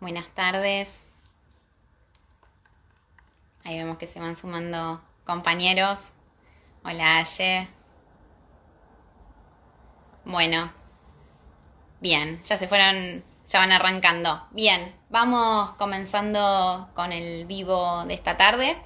Buenas tardes. Ahí vemos que se van sumando compañeros. Hola, Aye. Bueno. Bien, ya se fueron, ya van arrancando. Bien, vamos comenzando con el vivo de esta tarde.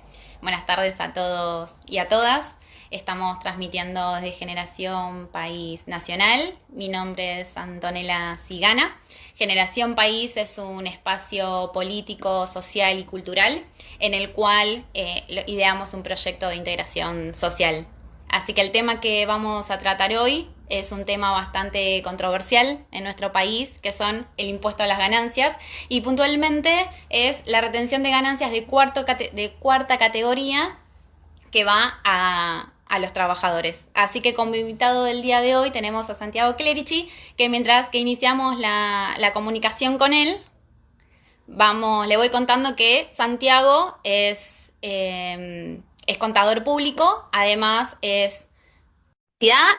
Buenas tardes a todos y a todas. Estamos transmitiendo desde Generación País Nacional. Mi nombre es Antonella Cigana. Generación País es un espacio político, social y cultural en el cual eh, ideamos un proyecto de integración social. Así que el tema que vamos a tratar hoy es un tema bastante controversial en nuestro país, que son el impuesto a las ganancias, y puntualmente es la retención de ganancias de, cuarto, de cuarta categoría que va a, a los trabajadores. Así que como invitado del día de hoy tenemos a Santiago Clerici, que mientras que iniciamos la, comunicación con él, vamos, le voy contando que Santiago es, es contador público, además es,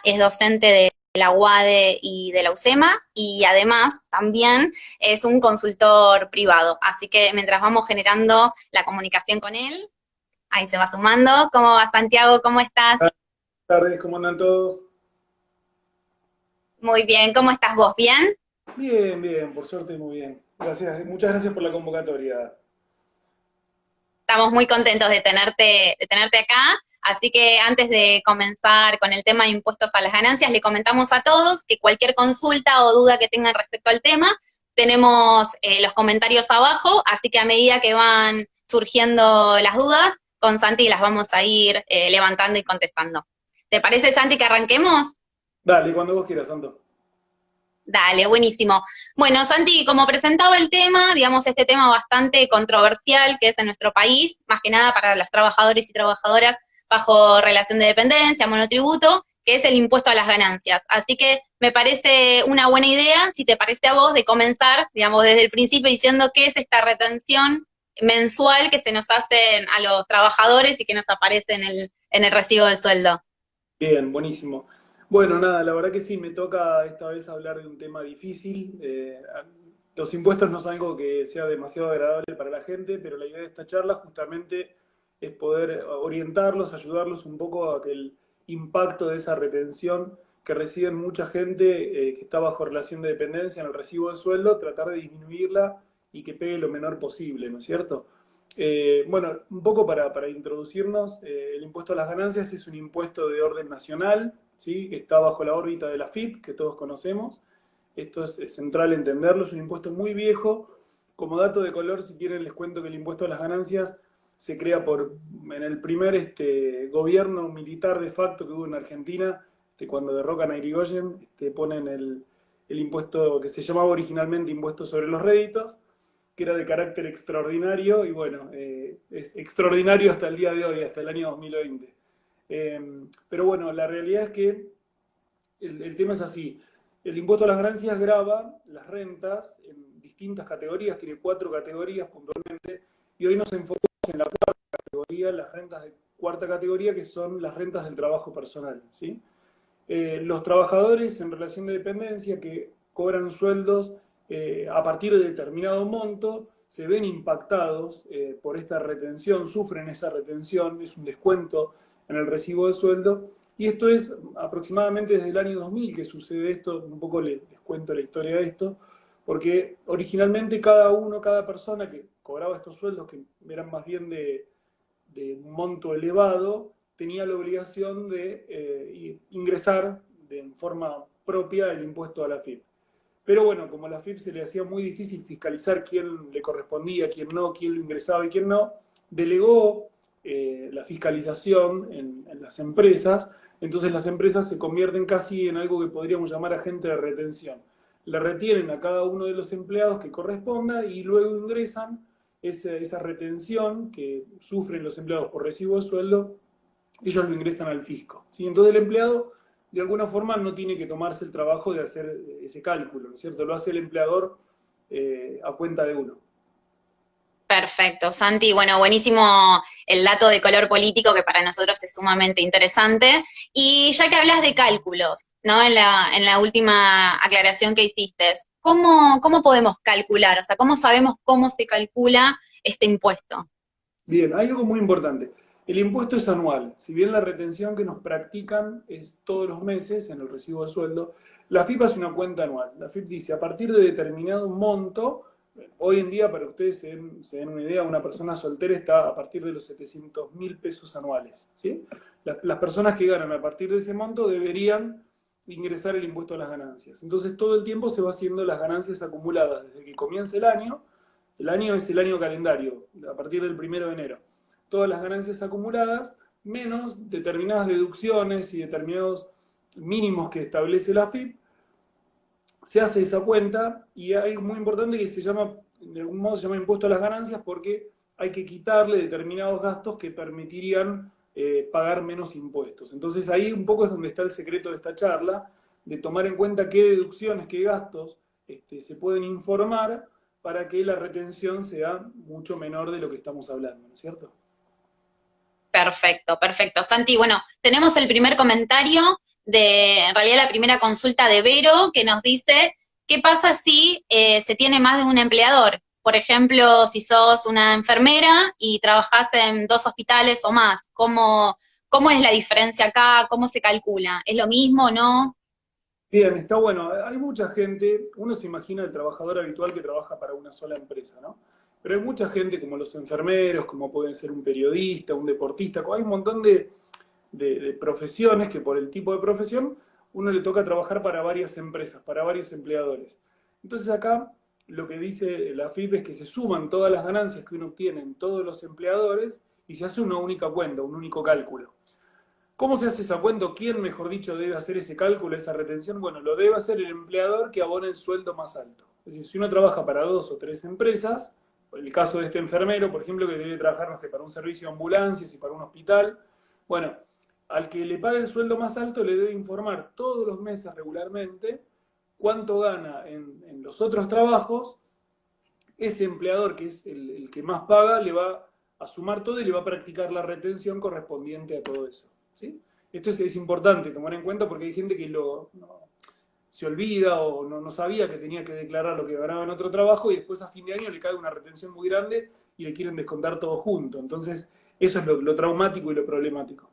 es docente de la UADE y de la UCEMA y además también es un consultor privado. Así que mientras vamos generando la comunicación con él, Ahí se va sumando. ¿Cómo va Santiago? ¿Cómo estás? Buenas tardes, ¿cómo andan todos? Muy bien, ¿cómo estás vos? ¿Bien? Bien, bien, por suerte muy bien. Gracias, muchas gracias por la convocatoria. Estamos muy contentos de tenerte, de tenerte acá, así que antes de comenzar con el tema de impuestos a las ganancias, le comentamos a todos que cualquier consulta o duda que tengan respecto al tema, tenemos eh, los comentarios abajo, así que a medida que van surgiendo las dudas, con Santi las vamos a ir eh, levantando y contestando. ¿Te parece, Santi, que arranquemos? Dale, cuando vos quieras, Santo. Dale, buenísimo. Bueno, Santi, como presentaba el tema, digamos, este tema bastante controversial que es en nuestro país, más que nada para los trabajadores y trabajadoras bajo relación de dependencia, monotributo, que es el impuesto a las ganancias. Así que me parece una buena idea, si te parece a vos, de comenzar, digamos, desde el principio diciendo qué es esta retención mensual que se nos hacen a los trabajadores y que nos aparece en el, en el recibo de sueldo. Bien, buenísimo. Bueno, nada, la verdad que sí, me toca esta vez hablar de un tema difícil. Eh, los impuestos no son algo que sea demasiado agradable para la gente, pero la idea de esta charla justamente es poder orientarlos, ayudarlos un poco a que el impacto de esa retención que reciben mucha gente eh, que está bajo relación de dependencia en el recibo de sueldo, tratar de disminuirla y que pegue lo menor posible, ¿no es cierto? Eh, bueno, un poco para, para introducirnos, eh, el impuesto a las ganancias es un impuesto de orden nacional, ¿sí? está bajo la órbita de la FIP, que todos conocemos. Esto es, central entenderlo, es un impuesto muy viejo. Como dato de color, si quieren, les cuento que el impuesto a las ganancias se crea por, en el primer este, gobierno militar de facto que hubo en Argentina, este, cuando derrocan a Irigoyen, este, ponen el, el impuesto que se llamaba originalmente impuesto sobre los réditos, que era de carácter extraordinario y bueno, eh, es extraordinario hasta el día de hoy, hasta el año 2020. Eh, pero bueno, la realidad es que el, tema es así. El impuesto a las ganancias graba las rentas en distintas categorías, tiene cuatro categorías puntualmente, y hoy nos enfocamos en la cuarta categoría, las rentas de cuarta categoría, que son las rentas del trabajo personal. ¿sí? Eh, los trabajadores en relación de dependencia que cobran sueldos eh, a partir de determinado monto se ven impactados eh, por esta retención, sufren esa retención, es un descuento en el recibo de sueldo, y esto es aproximadamente desde el año 2000 que sucede esto, un poco les, cuento la historia de esto, porque originalmente cada uno, cada persona que cobraba estos sueldos, que eran más bien de, un monto elevado, tenía la obligación de eh, ingresar de forma propia el impuesto a la FIP. Pero bueno, como a la FIP se le hacía muy difícil fiscalizar quién le correspondía, quién no, quién lo ingresaba y quién no, delegó eh, la fiscalización en, las empresas, entonces las empresas se convierten casi en algo que podríamos llamar agente de retención. Le retienen a cada uno de los empleados que corresponda y luego ingresan esa, esa retención que sufren los empleados por recibo de sueldo, ellos lo ingresan al fisco. ¿sí? Entonces el empleado de alguna forma no tiene que tomarse el trabajo de hacer ese cálculo, ¿no es cierto? Lo hace el empleador eh, a cuenta de uno. Perfecto, Santi. Bueno, buenísimo el dato de color político que para nosotros es sumamente interesante. Y ya que hablas de cálculos, ¿no? En la, en la última aclaración que hiciste, ¿cómo, ¿cómo podemos calcular? O sea, ¿cómo sabemos cómo se calcula este impuesto? Bien, hay algo muy importante. El impuesto es anual. Si bien la retención que nos practican es todos los meses en el recibo de sueldo, la FIP es una cuenta anual. La FIP dice, a partir de determinado monto, Hoy en día, para ustedes se den, una idea, una persona soltera está a partir de los 700 mil pesos anuales. ¿sí? Las, personas que ganan a partir de ese monto deberían ingresar el impuesto a las ganancias. Entonces todo el tiempo se va haciendo las ganancias acumuladas desde que comienza el año. El año es el año calendario, a partir del primero de enero. Todas las ganancias acumuladas, menos determinadas deducciones y determinados mínimos que establece la FIP, se hace esa cuenta y hay muy importante que se llama, de algún modo se llama impuesto a las ganancias porque hay que quitarle determinados gastos que permitirían eh, pagar menos impuestos. Entonces ahí un poco es donde está el secreto de esta charla, de tomar en cuenta qué deducciones, qué gastos este, se pueden informar para que la retención sea mucho menor de lo que estamos hablando, ¿no es cierto? Perfecto, perfecto. Santi, bueno, tenemos el primer comentario de, en realidad la primera consulta de Vero, que nos dice, ¿qué pasa si eh, se tiene más de un empleador? Por ejemplo, si sos una enfermera y trabajás en dos hospitales o más, ¿cómo, cómo es la diferencia acá? ¿Cómo se calcula? ¿Es lo mismo o no? Bien, está bueno. Hay mucha gente, uno se imagina el trabajador habitual que trabaja para una sola empresa, ¿no? Pero hay mucha gente como los enfermeros, como pueden ser un periodista, un deportista, hay un montón de, profesiones que por el tipo de profesión uno le toca trabajar para varias empresas, para varios empleadores. Entonces acá lo que dice la FIP es que se suman todas las ganancias que uno obtiene en todos los empleadores y se hace una única cuenta, un único cálculo. ¿Cómo se hace esa cuenta? ¿Quién, mejor dicho, debe hacer ese cálculo, esa retención? Bueno, lo debe hacer el empleador que abone el sueldo más alto. Es decir, si uno trabaja para dos o tres empresas, el caso de este enfermero, por ejemplo, que debe trabajar, no sé, para un servicio de ambulancias y para un hospital, bueno, al que le pague el sueldo más alto le debe informar todos los meses regularmente cuánto gana en, los otros trabajos, ese empleador que es el, que más paga le va a sumar todo y le va a practicar la retención correspondiente a todo eso. ¿sí? Esto es, importante tomar en cuenta porque hay gente que lo, se olvida o no, sabía que tenía que declarar lo que ganaba en otro trabajo y después a fin de año le cae una retención muy grande y le quieren descontar todo junto. Entonces, eso es lo traumático y lo problemático.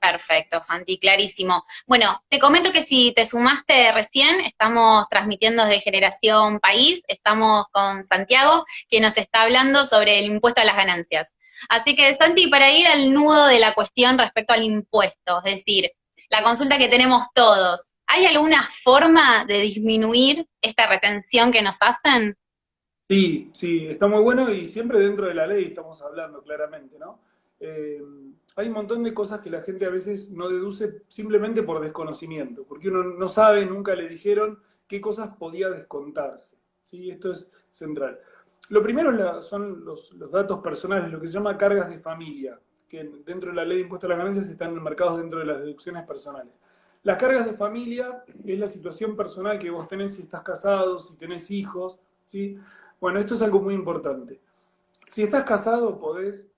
Perfecto, Santi, clarísimo. Bueno, te comento que si te sumaste recién, estamos transmitiendo desde Generación País, estamos con Santiago, que nos está hablando sobre el impuesto a las ganancias. Así que, Santi, para ir al nudo de la cuestión respecto al impuesto, es decir, la consulta que tenemos todos, ¿hay alguna forma de disminuir esta retención que nos hacen? Sí, sí, está muy bueno y siempre dentro de la ley estamos hablando claramente, ¿no? Eh, hay un montón de cosas que la gente a veces no deduce simplemente por desconocimiento, porque uno no sabe, nunca le dijeron qué cosas podía descontarse. ¿sí? Esto es central. Lo primero son los, datos personales, lo que se llama cargas de familia, que dentro de la ley de impuesto a las ganancias están enmarcados dentro de las deducciones personales. Las cargas de familia es la situación personal que vos tenés si estás casado, si tenés hijos, ¿sí? Bueno, esto es algo muy importante. Si estás casado, podés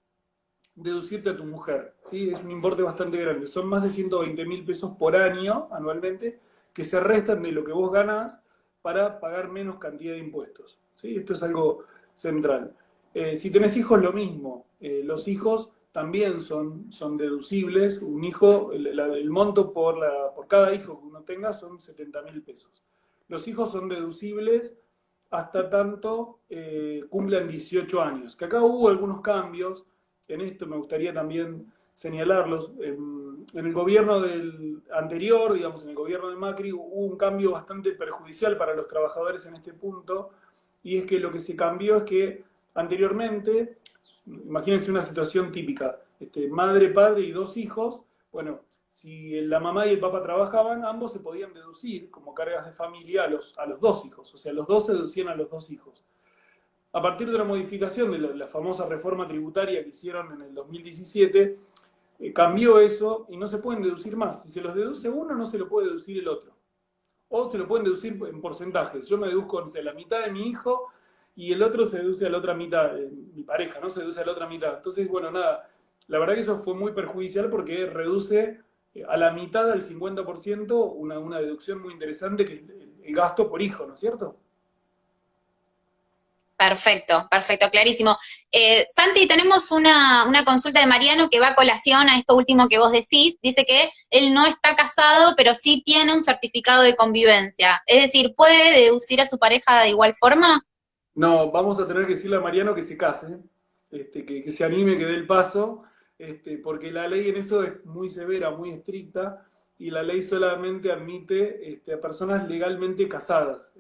deducirte a tu mujer. ¿sí? Es un importe bastante grande. Son más de 120 mil pesos por año anualmente que se restan de lo que vos ganás para pagar menos cantidad de impuestos. ¿sí? Esto es algo central. Eh, si tenés hijos, lo mismo. Eh, los hijos también son, son deducibles. Un hijo, el, monto por, la, por cada hijo que uno tenga son 70 mil pesos. Los hijos son deducibles hasta tanto eh, cumplan 18 años. Que acá hubo algunos cambios en esto me gustaría también señalarlos. En, el gobierno del anterior, digamos, en el gobierno de Macri, hubo un cambio bastante perjudicial para los trabajadores en este punto, y es que lo que se cambió es que anteriormente, imagínense una situación típica, este, madre, padre y dos hijos, bueno, si la mamá y el papá trabajaban, ambos se podían deducir como cargas de familia a los, a los dos hijos, o sea, los dos se deducían a los dos hijos a partir de la modificación de la, famosa reforma tributaria que hicieron en el 2017, eh, cambió eso y no se pueden deducir más. Si se los deduce uno, no se lo puede deducir el otro. O se lo pueden deducir en porcentajes. Yo me deduzco la mitad de mi hijo y el otro se deduce a la otra mitad, eh, mi pareja, ¿no? Se deduce a la otra mitad. Entonces, bueno, nada, la verdad que eso fue muy perjudicial porque reduce eh, a la mitad, al 50%, una, una deducción muy interesante que es el gasto por hijo, ¿no es cierto? Perfecto, perfecto, clarísimo. Eh, Santi, tenemos una, una, consulta de Mariano que va a colación a esto último que vos decís. Dice que él no está casado, pero sí tiene un certificado de convivencia. Es decir, ¿puede deducir a su pareja de igual forma? No, vamos a tener que decirle a Mariano que se case, este, que, se anime, que dé el paso, este, porque la ley en eso es muy severa, muy estricta, y la ley solamente admite este, a personas legalmente casadas,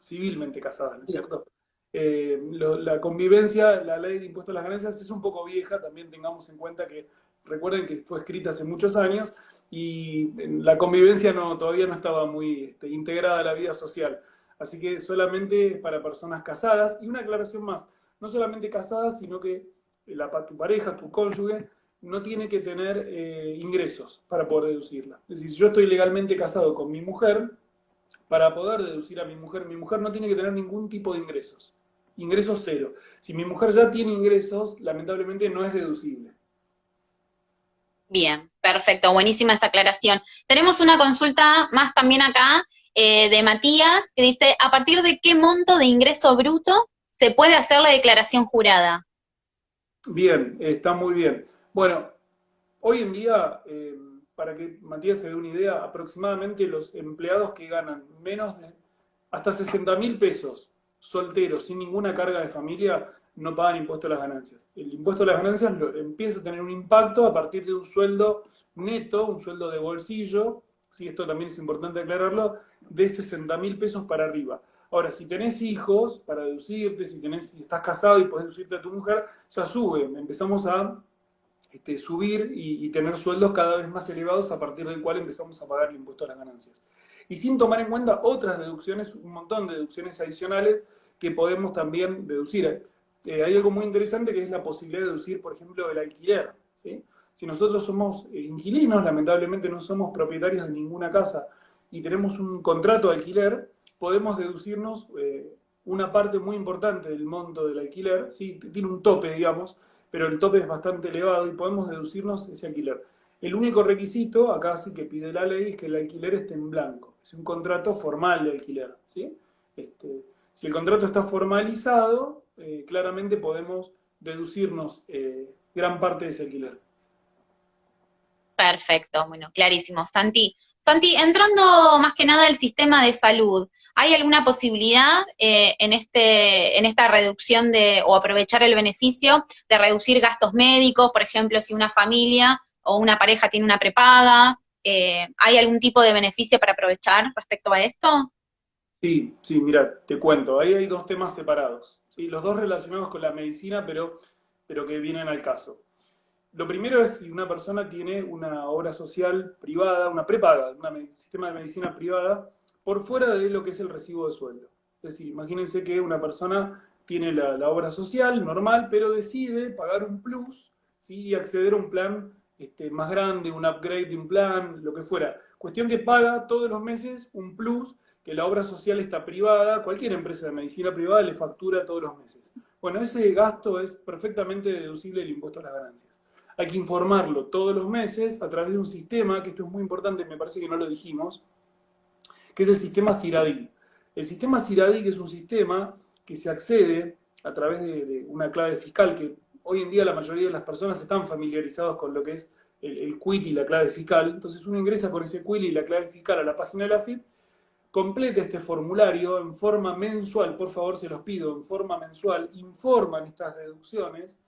civilmente casadas, ¿no es cierto? Eh, la convivencia, la ley de impuestos a las ganancias es un poco vieja, también tengamos en cuenta que recuerden que fue escrita hace muchos años y la convivencia no, todavía no estaba muy este, integrada a la vida social. Así que solamente para personas casadas. Y una aclaración más, no solamente casadas, sino que la, tu pareja, tu cónyuge, no tiene que tener eh, ingresos para poder deducirla. Es decir, si yo estoy legalmente casado con mi mujer, para poder deducir a mi mujer, mi mujer no tiene que tener ningún tipo de ingresos ingreso cero. Si mi mujer ya tiene ingresos, lamentablemente no es deducible. Bien, perfecto, buenísima esta aclaración. Tenemos una consulta más también acá eh, de Matías que dice, ¿a partir de qué monto de ingreso bruto se puede hacer la declaración jurada? Bien, está muy bien. Bueno, hoy en día, eh, para que Matías se dé una idea, aproximadamente los empleados que ganan menos de hasta 60 mil pesos solteros sin ninguna carga de familia no pagan impuesto a las ganancias. El impuesto a las ganancias empieza a tener un impacto a partir de un sueldo neto, un sueldo de bolsillo, si esto también es importante aclararlo, de 60 mil pesos para arriba. Ahora, si tenés hijos para deducirte, si, tenés, si estás casado y podés deducirte a tu mujer, ya sube. Empezamos a este, subir y, y, tener sueldos cada vez más elevados a partir del cual empezamos a pagar el impuesto a las ganancias y sin tomar en cuenta otras deducciones, un montón de deducciones adicionales que podemos también deducir. Eh, hay algo muy interesante que es la posibilidad de deducir, por ejemplo, el alquiler. Si nosotros somos eh, inquilinos, lamentablemente no somos propietarios de ninguna casa y tenemos un contrato de alquiler, podemos deducirnos eh, una parte muy importante del monto del alquiler, ¿sí? tiene un tope, digamos, pero el tope es bastante elevado y podemos deducirnos ese alquiler. El único requisito, acá sí que pide la ley, es que el alquiler esté en blanco. Es un contrato formal de alquiler. Este, si el contrato está formalizado, eh, claramente podemos deducirnos eh, gran parte de ese alquiler. Perfecto, bueno, clarísimo. Santi, Santi, entrando más que nada al sistema de salud, ¿hay alguna posibilidad eh, en, este, en esta reducción de, o aprovechar el beneficio de reducir gastos médicos, por ejemplo, si una familia o una pareja tiene una prepaga, eh, ¿hay algún tipo de beneficio para aprovechar respecto a esto? Sí, sí, mira, te cuento, ahí hay dos temas separados, los dos relacionados con la medicina, pero, pero que vienen al caso. Lo primero es si una persona tiene una obra social privada, una prepaga, un sistema de medicina privada, por fuera de lo que es el recibo de sueldo. Es decir, imagínense que una persona tiene la, la obra social normal, pero decide pagar un plus ¿sí? y acceder a un plan este, más grande, un upgrade de un plan, lo que fuera. Cuestión que paga todos los meses un plus que la obra social está privada, cualquier empresa de medicina privada le factura todos los meses. Bueno, ese gasto es perfectamente deducible del impuesto a las ganancias. Hay que informarlo todos los meses a través de un sistema, que esto es muy importante, me parece que no lo dijimos, que es el sistema CIRADI. El sistema CIRADI es un sistema que se accede a través de una clave fiscal que hoy en día la mayoría de las personas están familiarizados con lo que es el, el y la clave fiscal. Entonces uno ingresa con ese quit y la clave fiscal a la página de la FIP, complete este formulario en forma mensual, por favor se los pido, en forma mensual, informan estas deducciones,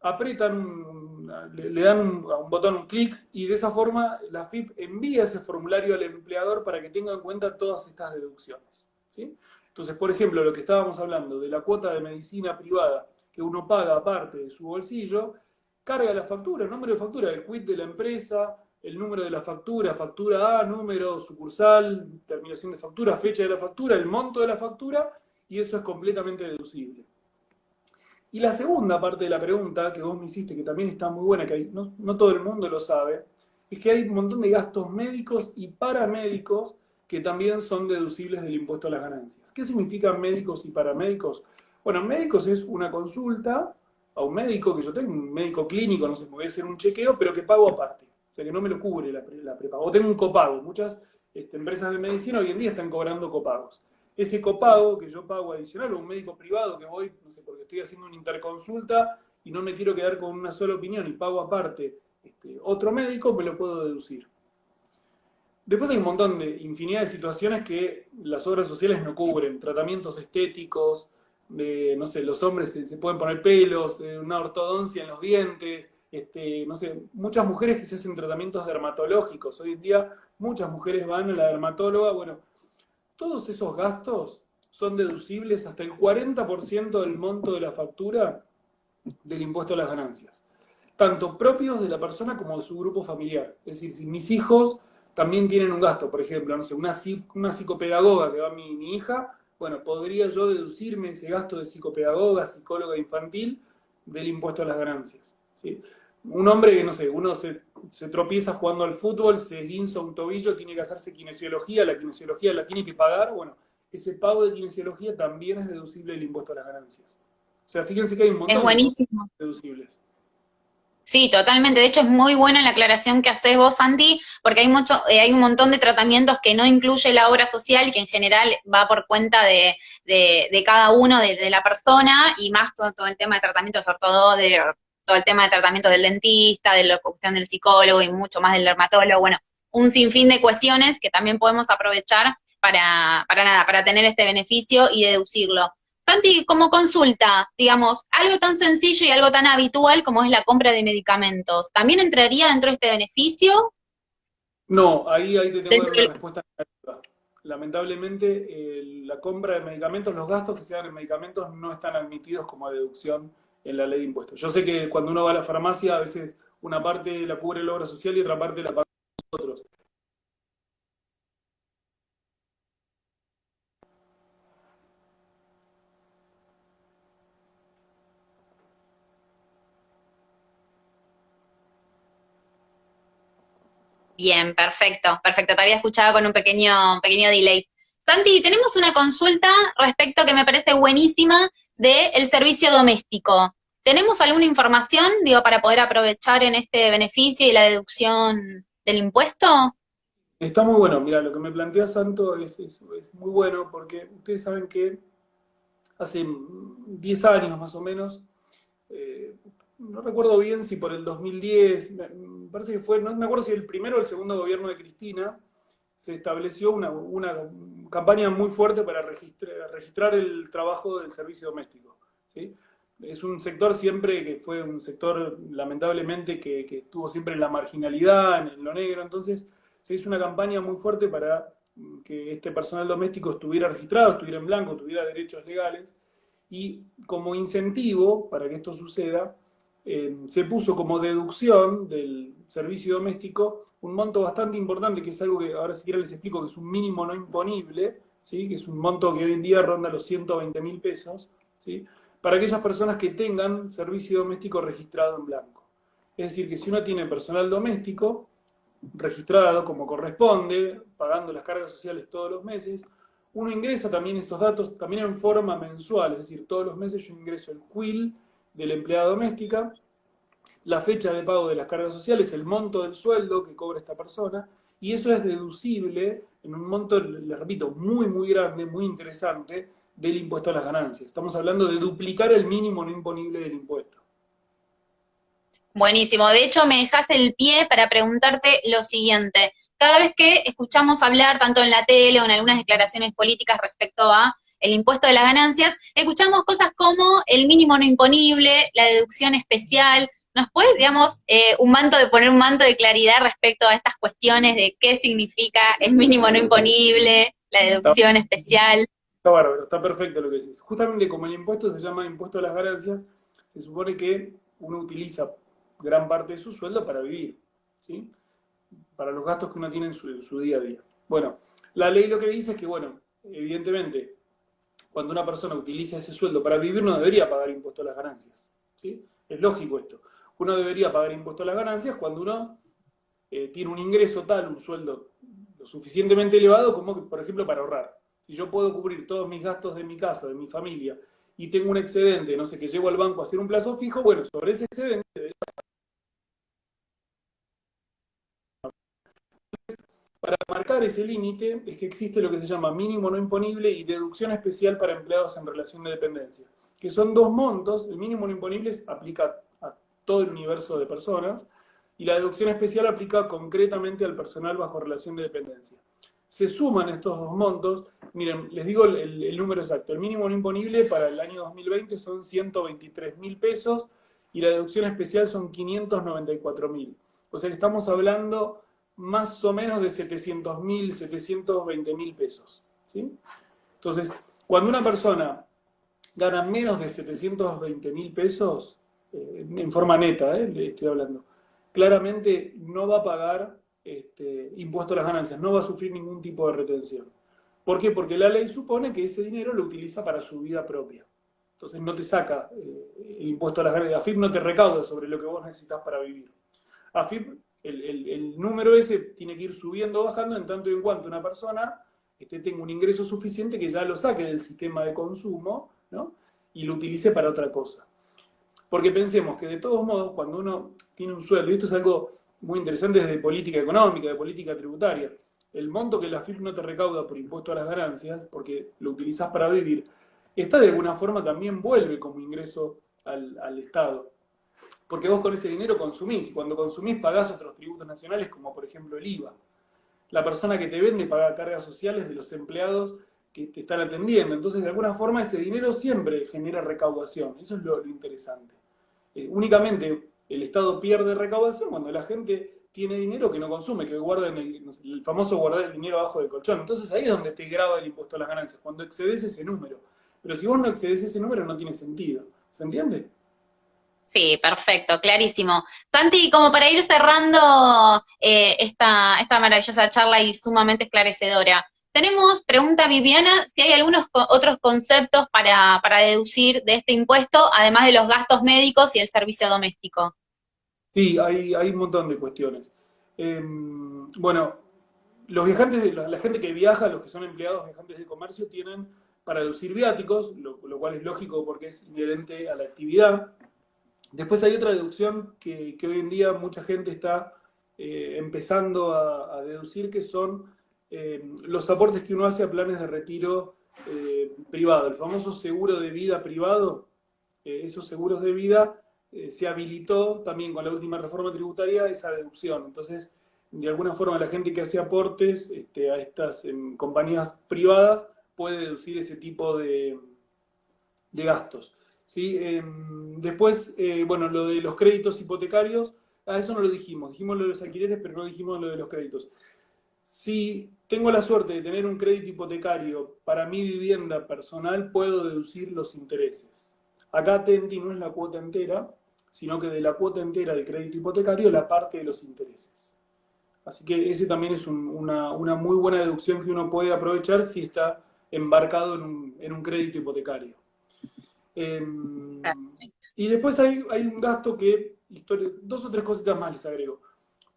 apretan, le, dan un, a un botón un clic y de esa forma la FIP envía ese formulario al empleador para que tenga en cuenta todas estas deducciones. Entonces, por ejemplo, lo que estábamos hablando de la cuota de medicina privada, que uno paga aparte de su bolsillo, carga la factura, el número de factura, el quit de la empresa, el número de la factura, factura A, número, sucursal, terminación de factura, fecha de la factura, el monto de la factura, y eso es completamente deducible. Y la segunda parte de la pregunta que vos me hiciste, que también está muy buena, que no, todo el mundo lo sabe, es que hay un montón de gastos médicos y paramédicos que también son deducibles del impuesto a las ganancias. ¿Qué significan médicos y paramédicos? Bueno, médicos es una consulta a un médico que yo tengo, un médico clínico, no sé, a hacer un chequeo, pero que pago aparte. Sea, que no me lo cubre la, la prepago. O tengo un copago. Muchas este, empresas de medicina hoy en día están cobrando copagos. Ese copago que yo pago adicional, o un médico privado que voy, no sé, porque estoy haciendo una interconsulta y no me quiero quedar con una sola opinión y pago aparte este, otro médico, me lo puedo deducir. Después hay un montón de infinidad de situaciones que las obras sociales no cubren, tratamientos estéticos, no sé, los hombres se, pueden poner pelos, una ortodoncia en los dientes, este, no sé, muchas mujeres que se hacen tratamientos dermatológicos. Hoy en día muchas mujeres van a la dermatóloga, bueno, todos esos gastos son deducibles hasta el 40% del monto de la factura del impuesto a las ganancias, tanto propios de la persona como de su grupo familiar. Es decir, si mis hijos también tienen un gasto, por ejemplo, no sé, una, una psicopedagoga que va mi, mi hija, bueno, podría yo deducirme ese gasto de psicopedagoga, psicóloga infantil del impuesto a las ganancias. ¿Sí? Un hombre que, no sé, uno se, tropieza jugando al fútbol, se guinza un tobillo, tiene que hacerse kinesiología, la kinesiología la tiene que pagar, bueno, ese pago de kinesiología también es deducible del impuesto a las ganancias. O sea, fíjense que hay un montón es buenísimo. de deducibles. Sí, totalmente. De hecho, es muy buena la aclaración que haces vos, Santi, porque hay mucho, eh, hay un montón de tratamientos que no incluye la obra social, que en general va por cuenta de, de, cada uno, de, la persona, y más con todo el tema de tratamientos ortodoxos, de todo el tema de tratamientos del dentista, de la cuestión del psicólogo y mucho más del dermatólogo. Bueno, un sinfín de cuestiones que también podemos aprovechar para, para nada, para tener este beneficio y deducirlo. Santi, como consulta, digamos, algo tan sencillo y algo tan habitual como es la compra de medicamentos, ¿también entraría dentro de este beneficio? No, ahí, ahí te tengo una respuesta Lamentablemente, la compra de medicamentos, los gastos que se dan en medicamentos no están admitidos como deducción en la ley de impuestos. Yo sé que cuando uno va a la farmacia, a veces una parte la cubre la obra social y otra parte la pagan nosotros. Bien, perfecto, perfecto. Te había escuchado con un pequeño, pequeño delay. Santi, tenemos una consulta respecto que me parece buenísima del servicio doméstico. ¿Tenemos alguna información, digo, para poder aprovechar en este beneficio y la deducción del impuesto? Está muy bueno. Mira, lo que me plantea Santo es, muy bueno porque ustedes saben que hace 10 años más o menos, eh, no recuerdo bien si por el 2010, me parece que fue, no me acuerdo si el primero o el segundo gobierno de Cristina, se estableció una, campaña muy fuerte para registrar, registrar, el trabajo del servicio doméstico. ¿sí? Es un sector siempre que fue un sector, lamentablemente, que, estuvo siempre en la marginalidad, en lo negro, entonces se hizo una campaña muy fuerte para que este personal doméstico estuviera registrado, estuviera en blanco, tuviera derechos legales, y como incentivo para que esto suceda, eh, se puso como deducción del servicio doméstico un monto bastante importante, que es algo que ahora siquiera les explico, que es un mínimo no imponible, ¿sí? que es un monto que hoy en día ronda los 120 mil pesos, ¿sí? Para aquellas personas que tengan servicio doméstico registrado en blanco. Es decir, que si uno tiene personal doméstico registrado como corresponde, pagando las cargas sociales todos los meses, uno ingresa también esos datos también en forma mensual, es decir, todos los meses yo ingreso el QUIL, de la empleada doméstica, la fecha de pago de las cargas sociales, el monto del sueldo que cobra esta persona, y eso es deducible en un monto, le repito, muy, muy grande, muy interesante, del impuesto a las ganancias. Estamos hablando de duplicar el mínimo no imponible del impuesto. Buenísimo. De hecho, me dejas el pie para preguntarte lo siguiente. Cada vez que escuchamos hablar, tanto en la tele o en algunas declaraciones políticas respecto a el impuesto de las ganancias, escuchamos cosas como el mínimo no imponible, la deducción especial. ¿Nos puedes, digamos, eh, un manto de poner un manto de claridad respecto a estas cuestiones de qué significa el mínimo no imponible, la deducción especial? Está bárbaro, está perfecto lo que dices. Justamente como el impuesto se llama impuesto a las ganancias, se supone que uno utiliza gran parte de su sueldo para vivir, ¿sí? Para los gastos que uno tiene en su, su día a día. Bueno, la ley lo que dice es que, bueno, evidentemente, cuando una persona utiliza ese sueldo para vivir no debería pagar impuesto a las ganancias. ¿sí? Es lógico esto. Uno debería pagar impuesto a las ganancias cuando uno eh, tiene un ingreso tal, un sueldo lo suficientemente elevado como, por ejemplo, para ahorrar. Si yo puedo cubrir todos mis gastos de mi casa, de mi familia, y tengo un excedente, no sé, que llego al banco a hacer un plazo fijo, bueno, sobre ese excedente Para marcar ese límite es que existe lo que se llama mínimo no imponible y deducción especial para empleados en relación de dependencia, que son dos montos, el mínimo no imponible aplica a todo el universo de personas y la deducción especial aplica concretamente al personal bajo relación de dependencia. Se suman estos dos montos, miren, les digo el, número exacto, el mínimo no imponible para el año 2020 son 123 mil pesos y la deducción especial son 594 mil. O sea que estamos hablando más o menos de 700 mil, 720 mil pesos. ¿sí? Entonces, cuando una persona gana menos de 720 mil pesos, eh, en forma neta, eh, estoy hablando, claramente no va a pagar este, impuesto a las ganancias, no va a sufrir ningún tipo de retención. ¿Por qué? Porque la ley supone que ese dinero lo utiliza para su vida propia. Entonces no te saca eh, el impuesto a las ganancias. AFIP no te recauda sobre lo que vos necesitas para vivir. AFIP el, número ese tiene que ir subiendo o bajando en tanto y en cuanto una persona este, tenga un ingreso suficiente que ya lo saque del sistema de consumo y lo utilice para otra cosa. Porque pensemos que de todos modos, cuando uno tiene un sueldo, y esto es algo muy interesante desde política económica, de política tributaria, el monto que la FIP no te recauda por impuesto a las ganancias, porque lo utilizas para vivir, esta de alguna forma también vuelve como ingreso al, Estado porque vos con ese dinero consumís, cuando consumís pagás otros tributos nacionales, como por ejemplo el IVA. La persona que te vende paga cargas sociales de los empleados que te están atendiendo. Entonces, de alguna forma, ese dinero siempre genera recaudación. Eso es lo, interesante. Eh, únicamente el Estado pierde recaudación cuando la gente tiene dinero que no consume, que guarda en el, famoso guardar el dinero abajo del colchón. Entonces ahí es donde te graba el impuesto a las ganancias, cuando excedes ese número. Pero si vos no excedes ese número, no tiene sentido. ¿Se entiende? Sí, perfecto, clarísimo. Santi, como para ir cerrando eh, esta, esta maravillosa charla y sumamente esclarecedora, tenemos, pregunta Viviana, si hay algunos otros conceptos para, deducir de este impuesto, además de los gastos médicos y el servicio doméstico. Sí, hay, un montón de cuestiones. Em, bueno, los viajantes, la gente que viaja, los que son empleados viajantes de comercio, tienen para deducir viáticos, lo, lo cual es lógico porque es inherente a la actividad. Después hay otra deducción que, hoy en día mucha gente está eh, empezando a, deducir, que son eh, los aportes que uno hace a planes de retiro eh, privado. El famoso seguro de vida privado, esos seguros de vida se habilitó también con la última reforma tributaria esa deducción. Entonces, de alguna forma la gente que hace aportes este, a estas compañías privadas puede deducir ese tipo de gastos. ¿sí? Em, después, eh, bueno, lo de los créditos hipotecarios, a eso no lo dijimos, dijimos lo de los alquileres, pero no dijimos lo de los créditos. Si tengo la suerte de tener un crédito hipotecario para mi vivienda personal, puedo deducir los intereses. Acá Tenti no es la cuota entera, sino que de la cuota entera del crédito hipotecario la parte de los intereses. Así que ese también es una, muy buena deducción que uno puede aprovechar si está embarcado en un crédito hipotecario. Em, y después hay, un gasto que, dos o tres cositas más les agrego.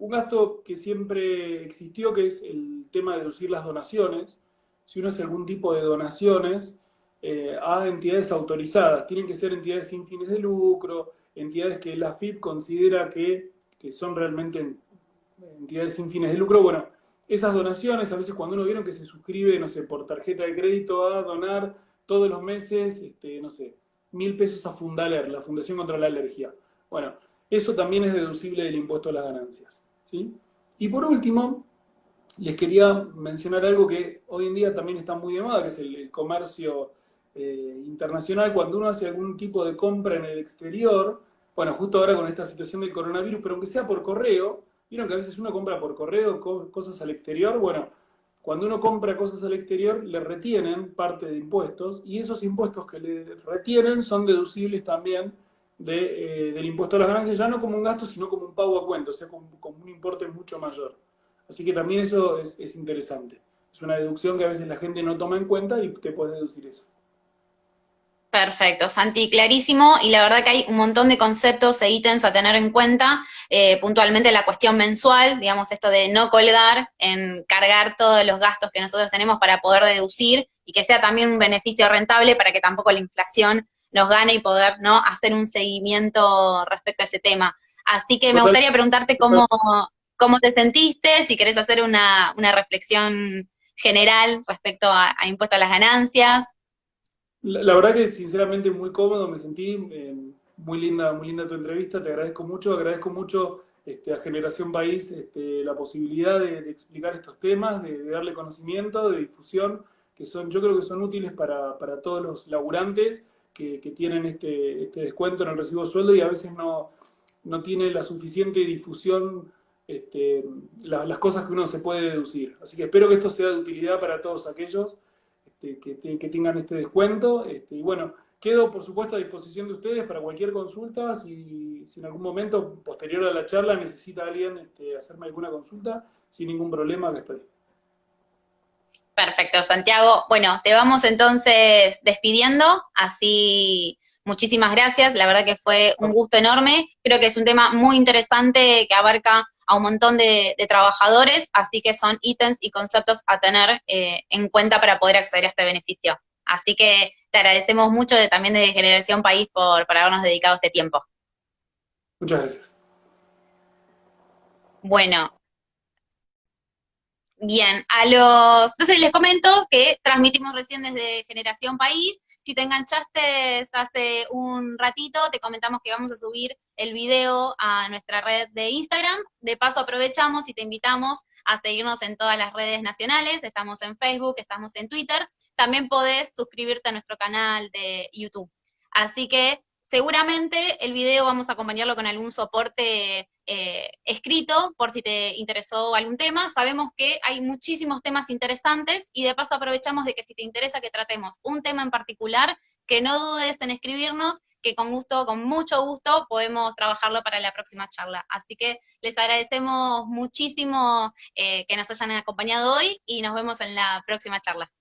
Un gasto que siempre existió, que es el tema de deducir las donaciones. Si uno hace algún tipo de donaciones eh, a entidades autorizadas, tienen que ser entidades sin fines de lucro, entidades que la FIP considera que, que son realmente entidades sin fines de lucro. Bueno, esas donaciones, a veces cuando uno vieron que se suscribe, no sé, por tarjeta de crédito a donar todos los meses, este, no sé, mil pesos a Fundaler, la Fundación contra la Alergia. Bueno, eso también es deducible del impuesto a las ganancias. ¿Sí? Y por último, les quería mencionar algo que hoy en día también está muy de moda, que es el, comercio eh, internacional. Cuando uno hace algún tipo de compra en el exterior, bueno, justo ahora con esta situación del coronavirus, pero aunque sea por correo, vieron que a veces uno compra por correo cosas al exterior, bueno, cuando uno compra cosas al exterior, le retienen parte de impuestos y esos impuestos que le retienen son deducibles también eh, del impuesto a las ganancias, ya no como un gasto, sino como un pago a cuenta, o sea, como, un importe mucho mayor. Así que también eso es, es, interesante. Es una deducción que a veces la gente no toma en cuenta y te puedes deducir eso. Perfecto, Santi, clarísimo. Y la verdad que hay un montón de conceptos e ítems a tener en cuenta. Eh, puntualmente la cuestión mensual, digamos, esto de no colgar en cargar todos los gastos que nosotros tenemos para poder deducir y que sea también un beneficio rentable para que tampoco la inflación nos gane y poder no hacer un seguimiento respecto a ese tema. Así que me gustaría preguntarte cómo, cómo te sentiste, si querés hacer una, una reflexión general respecto a, a impuesto a las ganancias. La, verdad que sinceramente muy cómodo, me sentí eh, muy linda, muy linda tu entrevista, te agradezco mucho, agradezco mucho este, a Generación País este, la posibilidad de, explicar estos temas, de, darle conocimiento, de difusión, que son, yo creo que son útiles para, para todos los laburantes que, que tienen este, este, descuento en el recibo de sueldo y a veces no, no tiene la suficiente difusión este, las cosas que uno se puede deducir. Así que espero que esto sea de utilidad para todos aquellos este, que, tengan este descuento. Este, y bueno, quedo por supuesto a disposición de ustedes para cualquier consulta. Si, en algún momento posterior a la charla necesita alguien este, hacerme alguna consulta, sin ningún problema, que estoy. Perfecto, Santiago. Bueno, te vamos entonces despidiendo, así muchísimas gracias, la verdad que fue un gusto enorme, creo que es un tema muy interesante que abarca a un montón de, trabajadores, así que son ítems y conceptos a tener eh, en cuenta para poder acceder a este beneficio. Así que te agradecemos mucho de, también de Generación País por, por habernos dedicado este tiempo. Muchas gracias. Bueno, Bien, a los. Entonces les comento que transmitimos recién desde Generación País. Si te enganchaste hace un ratito, te comentamos que vamos a subir el video a nuestra red de Instagram. De paso, aprovechamos y te invitamos a seguirnos en todas las redes nacionales. Estamos en Facebook, estamos en Twitter. También podés suscribirte a nuestro canal de YouTube. Así que Seguramente el video vamos a acompañarlo con algún soporte eh, escrito por si te interesó algún tema. Sabemos que hay muchísimos temas interesantes y de paso aprovechamos de que si te interesa que tratemos un tema en particular, que no dudes en escribirnos, que con gusto, con mucho gusto, podemos trabajarlo para la próxima charla. Así que les agradecemos muchísimo eh, que nos hayan acompañado hoy y nos vemos en la próxima charla.